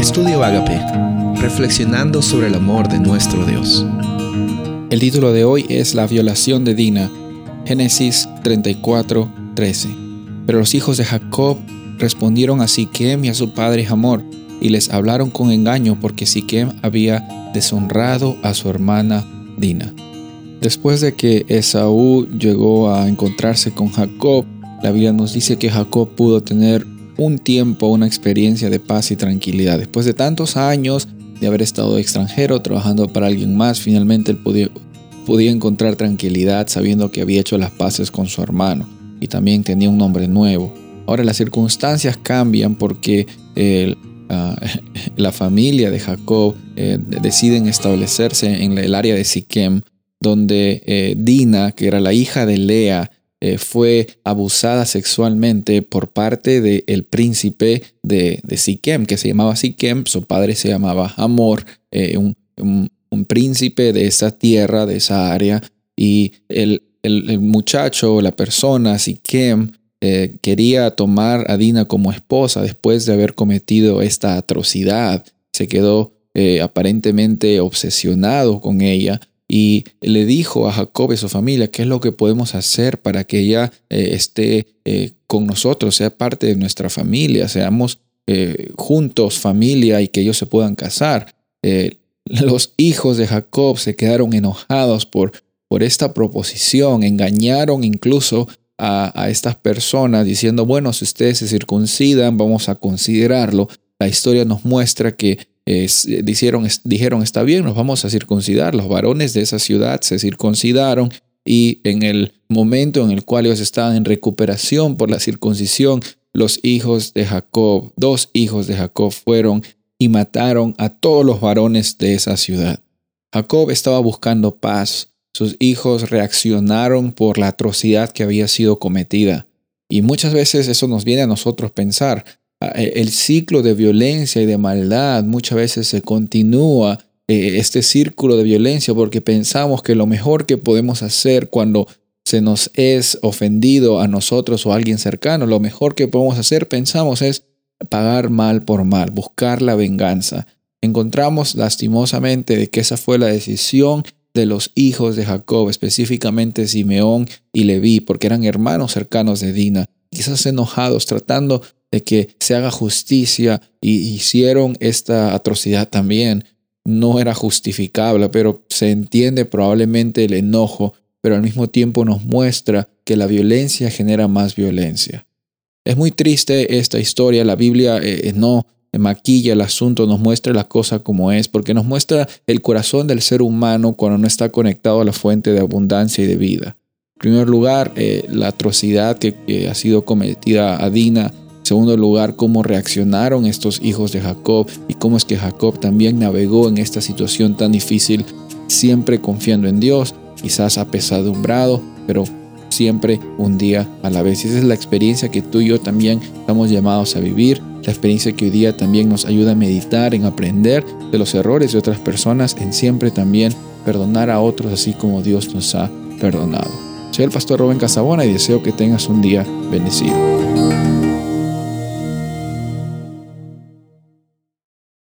Estudio Agape, reflexionando sobre el amor de nuestro Dios. El título de hoy es La violación de Dina, Génesis 34, 13. Pero los hijos de Jacob respondieron a Siquem y a su padre Hamor, y les hablaron con engaño porque Siquem había deshonrado a su hermana Dina. Después de que Esaú llegó a encontrarse con Jacob, la Biblia nos dice que Jacob pudo tener un tiempo, una experiencia de paz y tranquilidad. Después de tantos años de haber estado extranjero, trabajando para alguien más, finalmente él podía, podía encontrar tranquilidad sabiendo que había hecho las paces con su hermano y también tenía un nombre nuevo. Ahora las circunstancias cambian porque ah, la familia de Jacob eh, deciden establecerse en el área de Siquem, donde eh, Dina, que era la hija de Lea, eh, fue abusada sexualmente por parte del príncipe de, de, Siquem, que se llamaba Siquem, su padre se llamaba Amor, eh, un, príncipe de esa tierra, de esa área, y el, muchacho, la persona, Siquem, eh, quería tomar a Dina como esposa después de haber cometido esta atrocidad. Se quedó aparentemente obsesionado con ella y le dijo a Jacob y a su familia qué es lo que podemos hacer para que ella eh, esté eh, con nosotros, sea parte de nuestra familia, seamos eh, juntos familia y que ellos se puedan casar. los hijos de Jacob se quedaron enojados por, por esta proposición, engañaron incluso a, a estas personas diciendo, bueno, si ustedes se circuncidan, vamos a considerarlo. La historia nos muestra que dijeron, dijeron, está bien, nos vamos a circuncidar. Los varones de esa ciudad se circuncidaron y en el momento en el cual ellos estaban en recuperación por la circuncisión, los hijos de Jacob, dos hijos de Jacob fueron y mataron a todos los varones de esa ciudad. Jacob estaba buscando paz. Sus hijos reaccionaron por la atrocidad que había sido cometida. Y muchas veces eso nos viene a nosotros pensar, eh, el ciclo de violencia y de maldad muchas veces se continúa eh, este círculo de violencia porque pensamos que lo mejor que podemos hacer cuando se nos es ofendido a nosotros o a alguien cercano, lo mejor que podemos hacer, pensamos, es pagar mal por mal, buscar la venganza. Encontramos lastimosamente de que esa fue la decisión de los hijos de Jacob, específicamente Simeón y Leví, porque eran hermanos cercanos de Dina, quizás enojados, tratando de que se haga justicia y hicieron esta atrocidad también. No era justificable, pero se entiende probablemente el enojo, pero al mismo tiempo nos muestra que la violencia genera más violencia. Es muy triste esta historia, la Biblia eh, eh, no maquilla el asunto, nos muestra la cosa como es, porque nos muestra el corazón del ser humano cuando no está conectado a la fuente de abundancia y de vida. En primer lugar, eh, la atrocidad que, que, ha sido cometida a Dina segundo lugar, cómo reaccionaron estos hijos de Jacob y cómo es que Jacob también navegó en esta situación tan difícil, siempre confiando en Dios, quizás apesadumbrado, pero siempre un día a la vez. Y esa es la experiencia que tú y yo también estamos llamados a vivir, la experiencia que hoy día también nos ayuda a meditar, en aprender de los errores de otras personas, en siempre también perdonar a otros así como Dios nos ha perdonado. Soy el pastor Rubén Casabona y deseo que tengas un día bendecido.